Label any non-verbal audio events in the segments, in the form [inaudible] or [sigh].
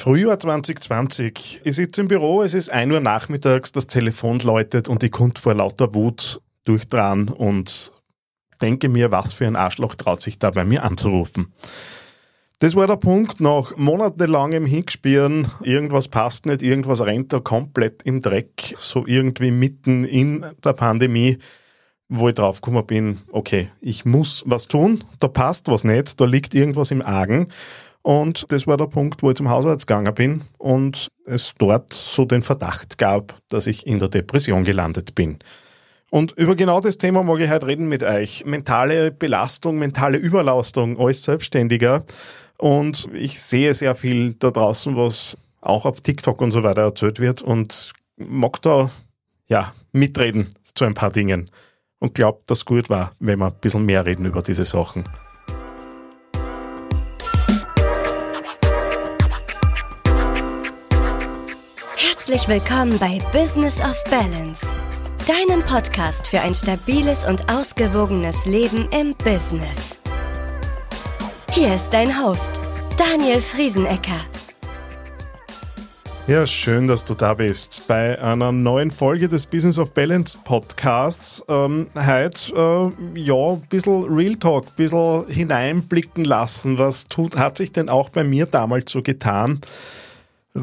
Frühjahr 2020. Ich sitze im Büro, es ist 1 Uhr nachmittags, das Telefon läutet und ich konnte vor lauter Wut durchdran und denke mir, was für ein Arschloch traut sich da bei mir anzurufen. Das war der Punkt, nach monatelangem Hinspielen, irgendwas passt nicht, irgendwas rennt da komplett im Dreck, so irgendwie mitten in der Pandemie, wo ich draufgekommen bin, okay, ich muss was tun, da passt was nicht, da liegt irgendwas im Argen. Und das war der Punkt, wo ich zum Hausarzt gegangen bin und es dort so den Verdacht gab, dass ich in der Depression gelandet bin. Und über genau das Thema mag ich heute reden mit euch. Mentale Belastung, mentale Überlastung als Selbstständiger. Und ich sehe sehr viel da draußen, was auch auf TikTok und so weiter erzählt wird und mag da ja mitreden zu ein paar Dingen und glaubt, dass gut war, wenn wir ein bisschen mehr reden über diese Sachen. Herzlich willkommen bei Business of Balance, deinem Podcast für ein stabiles und ausgewogenes Leben im Business. Hier ist dein Host, Daniel Friesenecker. Ja, schön, dass du da bist bei einer neuen Folge des Business of Balance Podcasts. Ähm, heute, äh, ja, ein bisschen Real Talk, ein bisschen hineinblicken lassen. Was tut, hat sich denn auch bei mir damals so getan?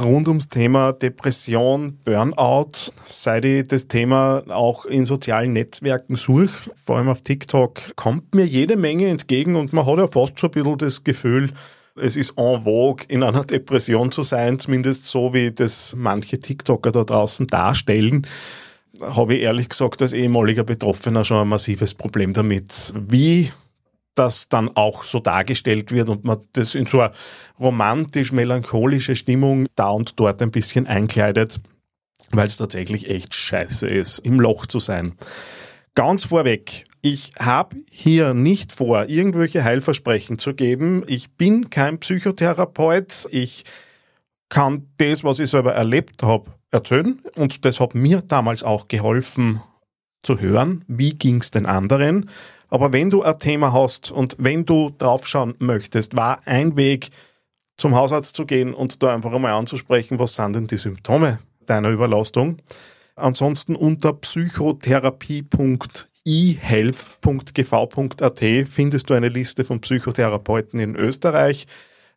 Rund ums Thema Depression, Burnout, seit ich das Thema auch in sozialen Netzwerken suche, vor allem auf TikTok, kommt mir jede Menge entgegen und man hat ja fast schon ein bisschen das Gefühl, es ist en vogue, in einer [laughs] Depression zu sein, zumindest so, wie das manche TikToker da draußen darstellen habe ich ehrlich gesagt als ehemaliger Betroffener schon ein massives Problem damit. Wie das dann auch so dargestellt wird und man das in so eine romantisch-melancholische Stimmung da und dort ein bisschen einkleidet, weil es tatsächlich echt scheiße ist, im Loch zu sein. Ganz vorweg, ich habe hier nicht vor, irgendwelche Heilversprechen zu geben. Ich bin kein Psychotherapeut. Ich kann das, was ich selber erlebt habe, erzählen. Und das hat mir damals auch geholfen zu hören, wie ging es den anderen. Aber wenn du ein Thema hast und wenn du draufschauen möchtest, war ein Weg, zum Hausarzt zu gehen und da einfach einmal anzusprechen, was sind denn die Symptome deiner Überlastung. Ansonsten unter psychotherapie.ihealth.gv.at findest du eine Liste von Psychotherapeuten in Österreich.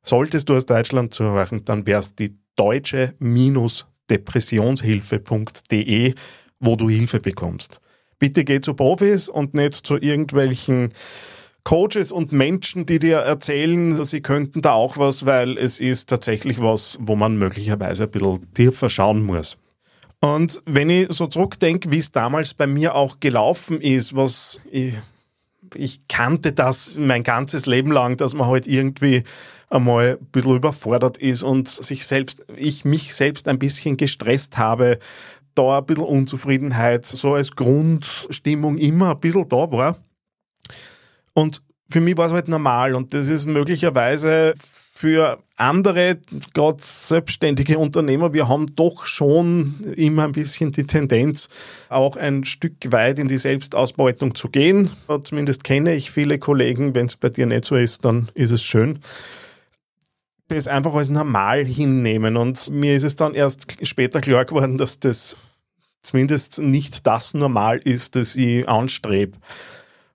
Solltest du aus Deutschland zuhören, dann wär's die deutsche-depressionshilfe.de, wo du Hilfe bekommst bitte geh zu Profis und nicht zu irgendwelchen Coaches und Menschen, die dir erzählen, sie könnten da auch was, weil es ist tatsächlich was, wo man möglicherweise ein bisschen tiefer schauen muss. Und wenn ich so zurückdenke, wie es damals bei mir auch gelaufen ist, was ich, ich kannte das mein ganzes Leben lang, dass man halt irgendwie einmal ein bisschen überfordert ist und sich selbst, ich mich selbst ein bisschen gestresst habe, da ein bisschen Unzufriedenheit, so als Grundstimmung immer ein bisschen da war. Und für mich war es halt normal und das ist möglicherweise für andere, gerade selbstständige Unternehmer, wir haben doch schon immer ein bisschen die Tendenz, auch ein Stück weit in die Selbstausbeutung zu gehen. Zumindest kenne ich viele Kollegen. Wenn es bei dir nicht so ist, dann ist es schön. Das einfach als normal hinnehmen. Und mir ist es dann erst später klar geworden, dass das zumindest nicht das Normal ist, das ich anstrebe.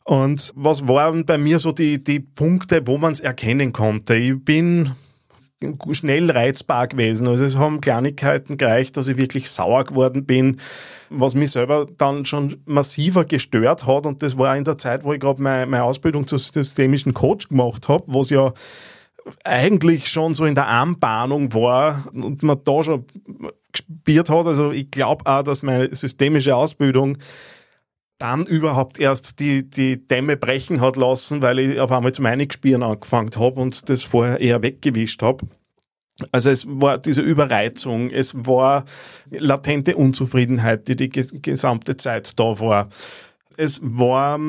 Und was waren bei mir so die, die Punkte, wo man es erkennen konnte? Ich bin schnell reizbar gewesen. Also es haben Kleinigkeiten gereicht, dass ich wirklich sauer geworden bin, was mich selber dann schon massiver gestört hat. Und das war in der Zeit, wo ich gerade meine, meine Ausbildung zum systemischen Coach gemacht habe, was ja eigentlich schon so in der Anbahnung war und man da schon gespürt hat. Also ich glaube auch, dass meine systemische Ausbildung dann überhaupt erst die, die Dämme brechen hat lassen, weil ich auf einmal zum Einigspielen angefangen habe und das vorher eher weggewischt habe. Also es war diese Überreizung, es war latente Unzufriedenheit, die die gesamte Zeit da war. Es war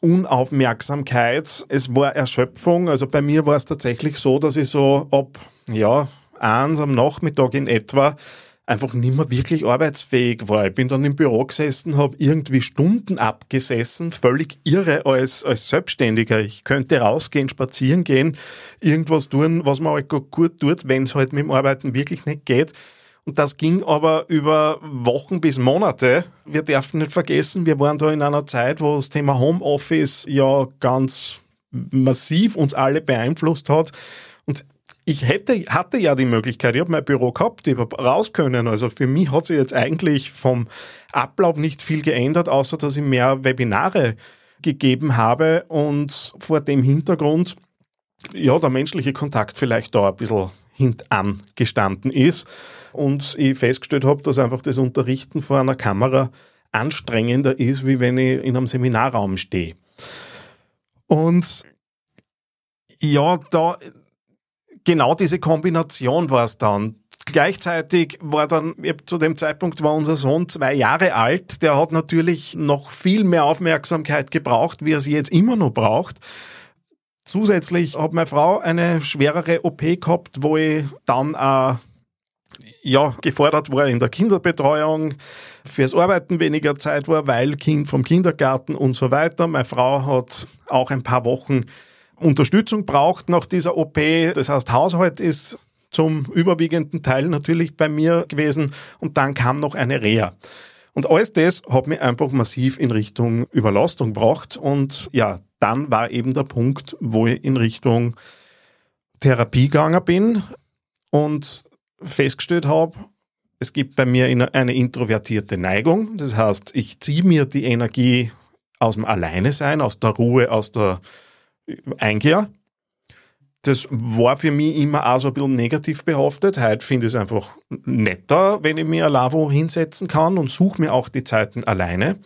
Unaufmerksamkeit, es war Erschöpfung. Also bei mir war es tatsächlich so, dass ich so ab, ja, eins am Nachmittag in etwa einfach nicht mehr wirklich arbeitsfähig war. Ich bin dann im Büro gesessen, habe irgendwie Stunden abgesessen, völlig irre als, als Selbstständiger. Ich könnte rausgehen, spazieren gehen, irgendwas tun, was man halt gut tut, wenn es halt mit dem Arbeiten wirklich nicht geht. Und das ging aber über Wochen bis Monate. Wir dürfen nicht vergessen, wir waren da in einer Zeit, wo das Thema Homeoffice ja ganz massiv uns alle beeinflusst hat. Und ich hätte, hatte ja die Möglichkeit, ich habe mein Büro gehabt, ich habe raus können. Also für mich hat sich jetzt eigentlich vom Ablauf nicht viel geändert, außer dass ich mehr Webinare gegeben habe und vor dem Hintergrund, ja, der menschliche Kontakt vielleicht da ein bisschen hintan gestanden ist und ich festgestellt habe, dass einfach das Unterrichten vor einer Kamera anstrengender ist, wie wenn ich in einem Seminarraum stehe. Und ja, da genau diese Kombination war es dann. Gleichzeitig war dann, zu dem Zeitpunkt war unser Sohn zwei Jahre alt, der hat natürlich noch viel mehr Aufmerksamkeit gebraucht, wie er sie jetzt immer noch braucht. Zusätzlich hat meine Frau eine schwerere OP gehabt, wo ich dann äh, ja, gefordert war in der Kinderbetreuung, fürs Arbeiten weniger Zeit war, weil Kind vom Kindergarten und so weiter. Meine Frau hat auch ein paar Wochen Unterstützung braucht nach dieser OP. Das heißt, Haushalt ist zum überwiegenden Teil natürlich bei mir gewesen und dann kam noch eine Reha. Und alles das hat mich einfach massiv in Richtung Überlastung gebracht und ja, dann war eben der Punkt, wo ich in Richtung Therapie gegangen bin und festgestellt habe, es gibt bei mir eine introvertierte Neigung. Das heißt, ich ziehe mir die Energie aus dem Alleine-Sein, aus der Ruhe, aus der Einkehr. Das war für mich immer auch so ein bisschen negativ behaftet. Heute finde ich es einfach netter, wenn ich mir ein Lavo hinsetzen kann und suche mir auch die Zeiten alleine.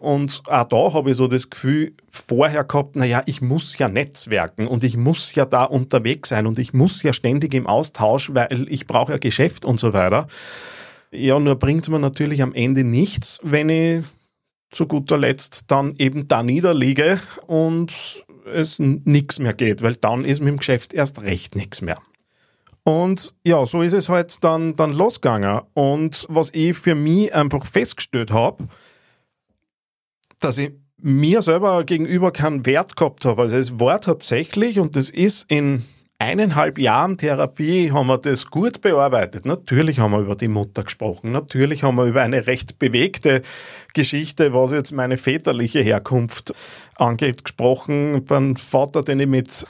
Und auch da habe ich so das Gefühl vorher gehabt, naja, ich muss ja netzwerken und ich muss ja da unterwegs sein und ich muss ja ständig im Austausch, weil ich brauche ja Geschäft und so weiter. Ja, nur bringt es mir natürlich am Ende nichts, wenn ich zu guter Letzt dann eben da niederliege und es nichts mehr geht, weil dann ist mit dem Geschäft erst recht nichts mehr. Und ja, so ist es halt dann, dann losgegangen. Und was ich für mich einfach festgestellt habe, dass ich mir selber gegenüber keinen Wert gehabt habe. Also es war tatsächlich, und das ist in eineinhalb Jahren Therapie haben wir das gut bearbeitet. Natürlich haben wir über die Mutter gesprochen. Natürlich haben wir über eine recht bewegte Geschichte, was jetzt meine väterliche Herkunft angeht, gesprochen. Beim Vater, den ich mit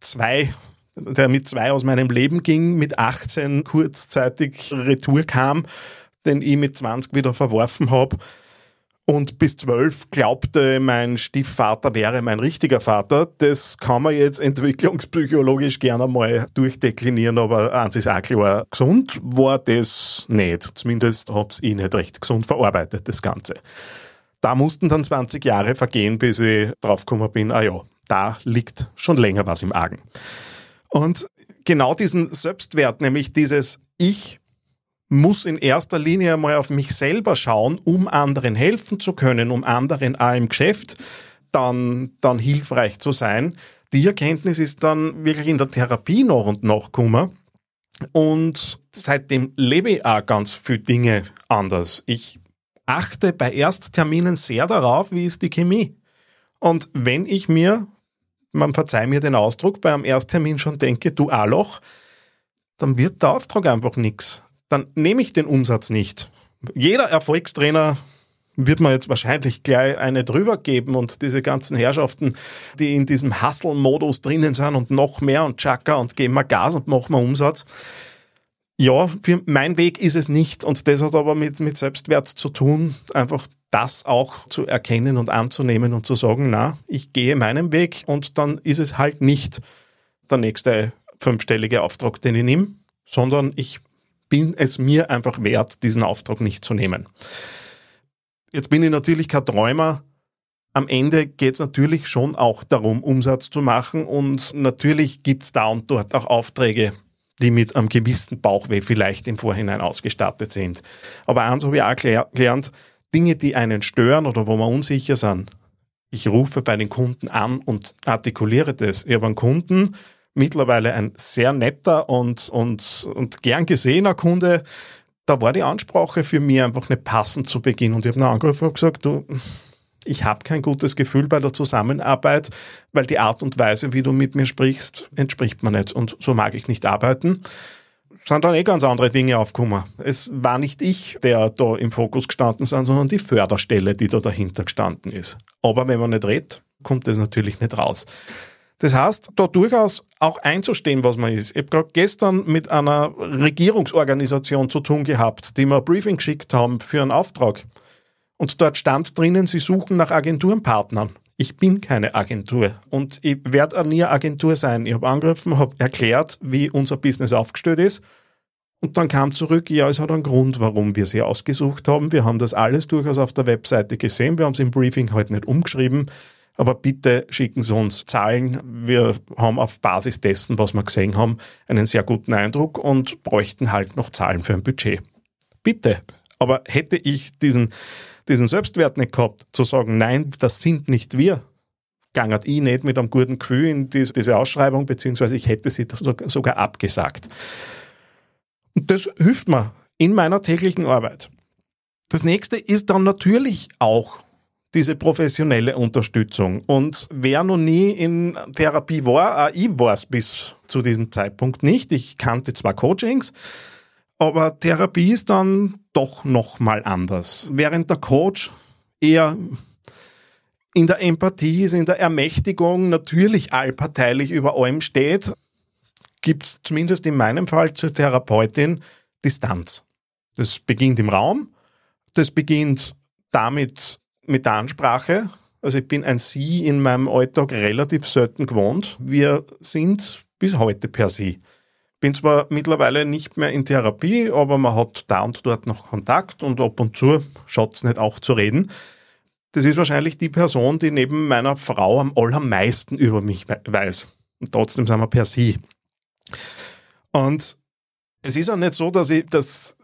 zwei der mit zwei aus meinem Leben ging, mit 18 kurzzeitig Retour kam, den ich mit 20 wieder verworfen habe und bis zwölf glaubte, mein Stiefvater wäre mein richtiger Vater. Das kann man jetzt entwicklungspsychologisch gerne mal durchdeklinieren, aber eins ist auch klar, gesund war das nicht. Zumindest habe ich nicht recht gesund verarbeitet, das Ganze. Da mussten dann 20 Jahre vergehen, bis ich draufgekommen bin, ah ja, da liegt schon länger was im Argen. Und genau diesen Selbstwert, nämlich dieses Ich muss in erster Linie mal auf mich selber schauen, um anderen helfen zu können, um anderen auch im Geschäft dann, dann hilfreich zu sein. Die Erkenntnis ist dann wirklich in der Therapie noch und noch gekommen. Und seitdem lebe ich auch ganz viele Dinge anders. Ich achte bei Erstterminen sehr darauf, wie ist die Chemie. Und wenn ich mir, man verzeiht mir den Ausdruck, bei einem Ersttermin schon denke, du Aloch, dann wird der Auftrag einfach nichts dann nehme ich den Umsatz nicht. Jeder Erfolgstrainer wird man jetzt wahrscheinlich gleich eine drüber geben und diese ganzen Herrschaften, die in diesem Hustle-Modus drinnen sind und noch mehr und Chaka und geben wir Gas und machen wir Umsatz. Ja, für mein Weg ist es nicht und das hat aber mit, mit Selbstwert zu tun, einfach das auch zu erkennen und anzunehmen und zu sagen, na, ich gehe meinen Weg und dann ist es halt nicht der nächste fünfstellige Auftrag, den ich nehme, sondern ich bin es mir einfach wert, diesen Auftrag nicht zu nehmen. Jetzt bin ich natürlich kein Träumer. Am Ende geht es natürlich schon auch darum, Umsatz zu machen und natürlich gibt es da und dort auch Aufträge, die mit einem gewissen Bauchweh vielleicht im Vorhinein ausgestattet sind. Aber eins habe ich auch gelernt, Dinge, die einen stören oder wo wir unsicher sind, ich rufe bei den Kunden an und artikuliere das. Ich habe einen Kunden, mittlerweile ein sehr netter und, und, und gern gesehener Kunde, da war die Ansprache für mich einfach nicht passend zu Beginn. Und ich habe ihn angerufen und gesagt, du, ich habe kein gutes Gefühl bei der Zusammenarbeit, weil die Art und Weise, wie du mit mir sprichst, entspricht mir nicht. Und so mag ich nicht arbeiten. Es sind dann eh ganz andere Dinge aufgekommen. Es war nicht ich, der da im Fokus gestanden ist, sondern die Förderstelle, die da dahinter gestanden ist. Aber wenn man nicht redet, kommt das natürlich nicht raus. Das heißt, da durchaus auch einzustehen, was man ist. Ich habe gerade gestern mit einer Regierungsorganisation zu tun gehabt, die mir ein Briefing geschickt haben für einen Auftrag. Und dort stand drinnen, sie suchen nach Agenturenpartnern. Ich bin keine Agentur und ich werde auch nie eine Agentur sein. Ich habe angerufen, habe erklärt, wie unser Business aufgestellt ist. Und dann kam zurück, ja, es hat einen Grund, warum wir sie ausgesucht haben. Wir haben das alles durchaus auf der Webseite gesehen. Wir haben es im Briefing heute halt nicht umgeschrieben. Aber bitte schicken Sie uns Zahlen. Wir haben auf Basis dessen, was wir gesehen haben, einen sehr guten Eindruck und bräuchten halt noch Zahlen für ein Budget. Bitte. Aber hätte ich diesen, diesen Selbstwert nicht gehabt, zu sagen, nein, das sind nicht wir, gangert ich nicht mit einem guten Gefühl in diese Ausschreibung, beziehungsweise ich hätte sie sogar abgesagt. Und das hilft mir in meiner täglichen Arbeit. Das nächste ist dann natürlich auch diese professionelle Unterstützung. Und wer noch nie in Therapie war, auch ich war es bis zu diesem Zeitpunkt nicht. Ich kannte zwar Coachings, aber Therapie ist dann doch nochmal anders. Während der Coach eher in der Empathie ist, in der Ermächtigung natürlich allparteilich über allem steht, gibt es zumindest in meinem Fall zur Therapeutin Distanz. Das beginnt im Raum, das beginnt damit, mit der Ansprache. Also ich bin ein Sie in meinem Alltag relativ selten gewohnt. Wir sind bis heute per Sie. Bin zwar mittlerweile nicht mehr in Therapie, aber man hat da und dort noch Kontakt und ab und zu schaut es nicht auch zu reden. Das ist wahrscheinlich die Person, die neben meiner Frau am allermeisten über mich weiß. Und trotzdem sind wir per Sie. Und es ist auch nicht so, dass ich das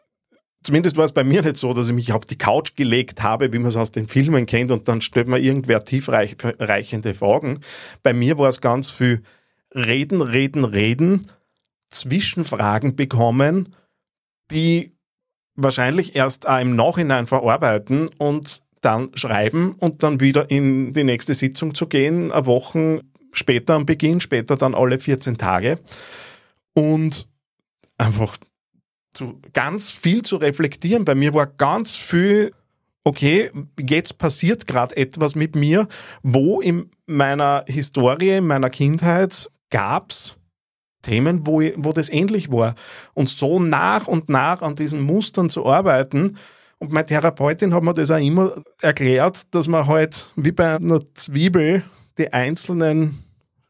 Zumindest war es bei mir nicht so, dass ich mich auf die Couch gelegt habe, wie man es aus den Filmen kennt, und dann stellt man irgendwer tiefreichende Fragen. Bei mir war es ganz viel Reden, Reden, Reden, Zwischenfragen bekommen, die wahrscheinlich erst im Nachhinein verarbeiten und dann schreiben und dann wieder in die nächste Sitzung zu gehen, eine Woche später am Beginn, später dann alle 14 Tage. Und einfach zu, ganz viel zu reflektieren. Bei mir war ganz viel, okay, jetzt passiert gerade etwas mit mir, wo in meiner Historie, in meiner Kindheit gab es Themen, wo, ich, wo das ähnlich war. Und so nach und nach an diesen Mustern zu arbeiten. Und meine Therapeutin hat mir das auch immer erklärt, dass man halt wie bei einer Zwiebel die einzelnen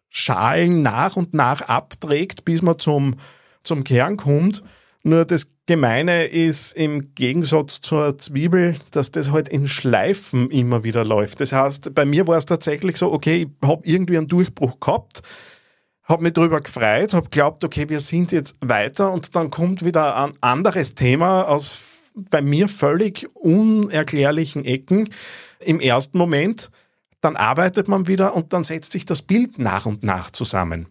Schalen nach und nach abträgt, bis man zum, zum Kern kommt. Nur das Gemeine ist im Gegensatz zur Zwiebel, dass das halt in Schleifen immer wieder läuft. Das heißt, bei mir war es tatsächlich so, okay, ich habe irgendwie einen Durchbruch gehabt, habe mich darüber gefreut, habe glaubt, okay, wir sind jetzt weiter und dann kommt wieder ein anderes Thema aus bei mir völlig unerklärlichen Ecken im ersten Moment. Dann arbeitet man wieder und dann setzt sich das Bild nach und nach zusammen.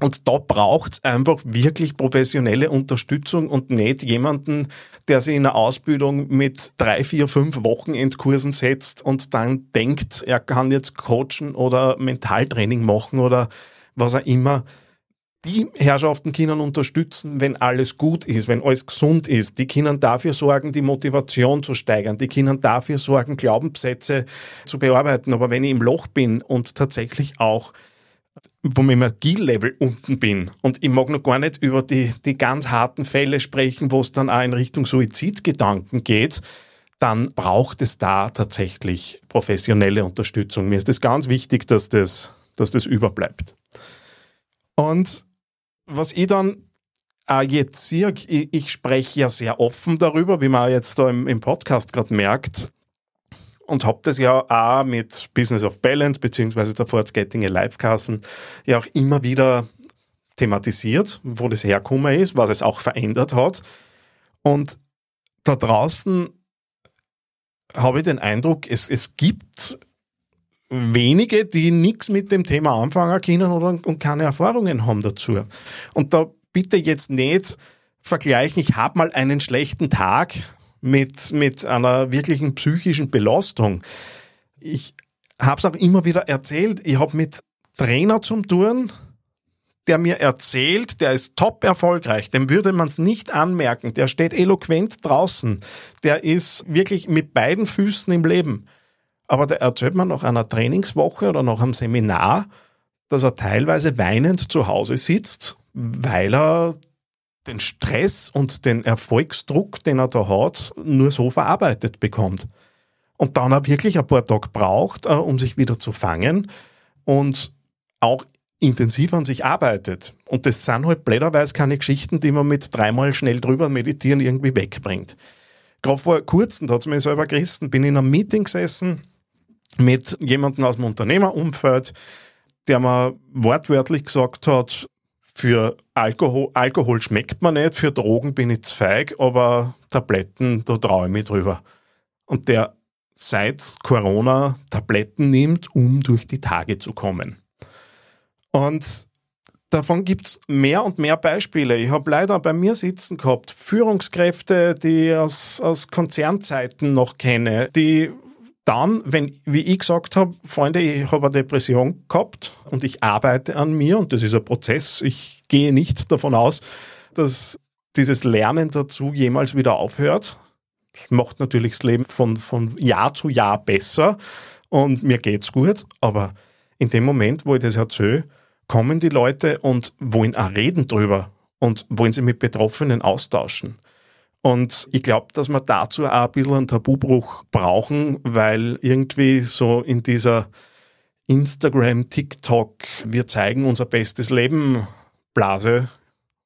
Und da braucht es einfach wirklich professionelle Unterstützung und nicht jemanden, der sich in einer Ausbildung mit drei, vier, fünf Wochenendkursen setzt und dann denkt, er kann jetzt coachen oder Mentaltraining machen oder was auch immer. Die Herrschaften können unterstützen, wenn alles gut ist, wenn alles gesund ist. Die können dafür sorgen, die Motivation zu steigern. Die können dafür sorgen, Glaubenssätze zu bearbeiten. Aber wenn ich im Loch bin und tatsächlich auch vom Energielevel unten bin und ich mag noch gar nicht über die, die ganz harten Fälle sprechen, wo es dann auch in Richtung Suizidgedanken geht, dann braucht es da tatsächlich professionelle Unterstützung. Mir ist es ganz wichtig, dass das, dass das überbleibt. Und was ich dann auch jetzt sehe, ich, ich spreche ja sehr offen darüber, wie man jetzt da im, im Podcast gerade merkt, und habe das ja auch mit Business of Balance beziehungsweise der Ford Getting Livekassen ja auch immer wieder thematisiert, wo das herkommen ist, was es auch verändert hat. Und da draußen habe ich den Eindruck, es, es gibt wenige, die nichts mit dem Thema anfangen können oder und keine Erfahrungen haben dazu. Und da bitte jetzt nicht vergleichen, ich habe mal einen schlechten Tag mit, mit einer wirklichen psychischen Belastung. Ich habe es auch immer wieder erzählt, ich habe mit Trainer zum Touren, der mir erzählt, der ist top erfolgreich, dem würde man es nicht anmerken, der steht eloquent draußen, der ist wirklich mit beiden Füßen im Leben. Aber der erzählt man nach einer Trainingswoche oder nach einem Seminar, dass er teilweise weinend zu Hause sitzt, weil er den Stress und den Erfolgsdruck, den er da hat, nur so verarbeitet bekommt. Und dann er wirklich ein paar Tage braucht, äh, um sich wieder zu fangen und auch intensiv an sich arbeitet. Und das sind halt blöderweise keine Geschichten, die man mit dreimal schnell drüber meditieren irgendwie wegbringt. Gerade vor kurzem, da hat es mich selber gerissen, bin in einem Meeting gesessen mit jemandem aus dem Unternehmerumfeld, der mir wortwörtlich gesagt hat, für Alkohol, Alkohol schmeckt man nicht, für Drogen bin ich zu feig, aber Tabletten, da traue ich mich drüber. Und der seit Corona Tabletten nimmt, um durch die Tage zu kommen. Und davon gibt es mehr und mehr Beispiele. Ich habe leider bei mir sitzen gehabt, Führungskräfte, die ich aus, aus Konzernzeiten noch kenne, die dann, wenn, wie ich gesagt habe, Freunde, ich habe eine Depression gehabt und ich arbeite an mir und das ist ein Prozess. Ich gehe nicht davon aus, dass dieses Lernen dazu jemals wieder aufhört. Das macht natürlich das Leben von, von Jahr zu Jahr besser und mir geht's gut, aber in dem Moment, wo ich das erzähle, kommen die Leute und wollen auch reden drüber und wollen sie mit Betroffenen austauschen. Und ich glaube, dass wir dazu auch ein bisschen einen Tabubruch brauchen, weil irgendwie so in dieser Instagram, TikTok, wir zeigen unser bestes Leben Blase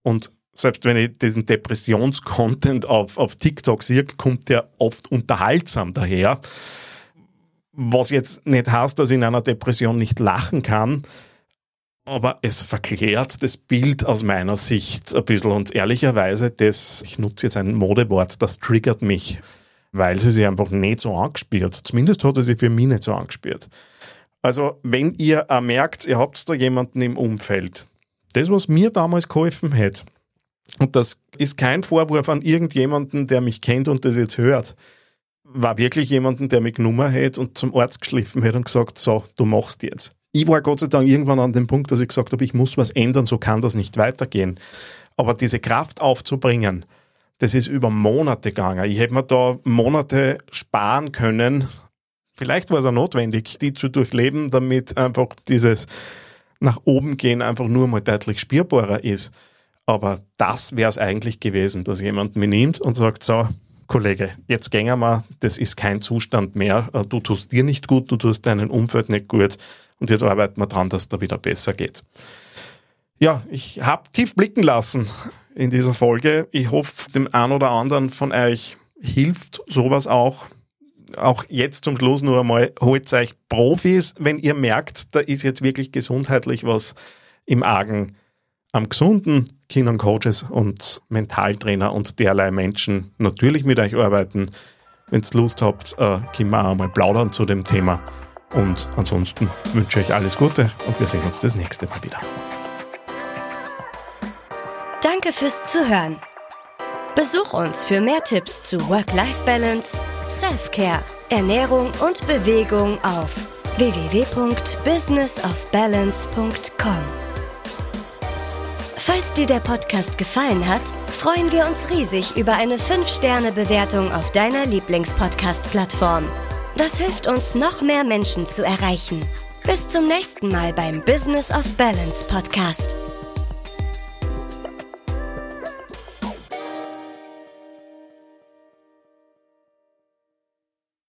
und selbst wenn ich diesen Depressions-Content auf, auf TikTok sehe, kommt der oft unterhaltsam daher. Was jetzt nicht heißt, dass ich in einer Depression nicht lachen kann, aber es verklärt das Bild aus meiner Sicht ein bisschen und ehrlicherweise, das, ich nutze jetzt ein Modewort, das triggert mich, weil sie sich einfach nicht so angespielt. Zumindest hat sie für mich nicht so angespielt. Also, wenn ihr merkt, ihr habt da jemanden im Umfeld, das, was mir damals geholfen hat, und das ist kein Vorwurf an irgendjemanden, der mich kennt und das jetzt hört, war wirklich jemanden, der mich genommen hätte und zum Arzt geschliffen hätte und gesagt, so, du machst jetzt ich war Gott sei Dank irgendwann an dem Punkt, dass ich gesagt habe, ich muss was ändern, so kann das nicht weitergehen. Aber diese Kraft aufzubringen, das ist über Monate gegangen. Ich hätte mir da Monate sparen können. Vielleicht war es auch notwendig, die zu durchleben, damit einfach dieses nach oben gehen einfach nur mal deutlich spürbarer ist. Aber das wäre es eigentlich gewesen, dass jemand mich nimmt und sagt, so, Kollege, jetzt gehen wir, das ist kein Zustand mehr. Du tust dir nicht gut, du tust deinem Umfeld nicht gut. Und jetzt arbeiten wir dran, dass es da wieder besser geht. Ja, ich habe tief blicken lassen in dieser Folge. Ich hoffe, dem einen oder anderen von euch hilft sowas auch. Auch jetzt zum Schluss nur einmal, holt euch Profis, wenn ihr merkt, da ist jetzt wirklich gesundheitlich was im Argen. Am gesunden Kindern Coaches und Mentaltrainer und derlei Menschen natürlich mit euch arbeiten. Wenn ihr Lust habt, äh, können wir auch mal plaudern zu dem Thema. Und ansonsten wünsche ich euch alles Gute und wir sehen uns das nächste Mal wieder. Danke fürs Zuhören. Besuch uns für mehr Tipps zu Work-Life-Balance, Self-Care, Ernährung und Bewegung auf www.businessofbalance.com. Falls dir der Podcast gefallen hat, freuen wir uns riesig über eine 5-Sterne-Bewertung auf deiner Lieblingspodcast-Plattform. Das hilft uns, noch mehr Menschen zu erreichen. Bis zum nächsten Mal beim Business of Balance Podcast.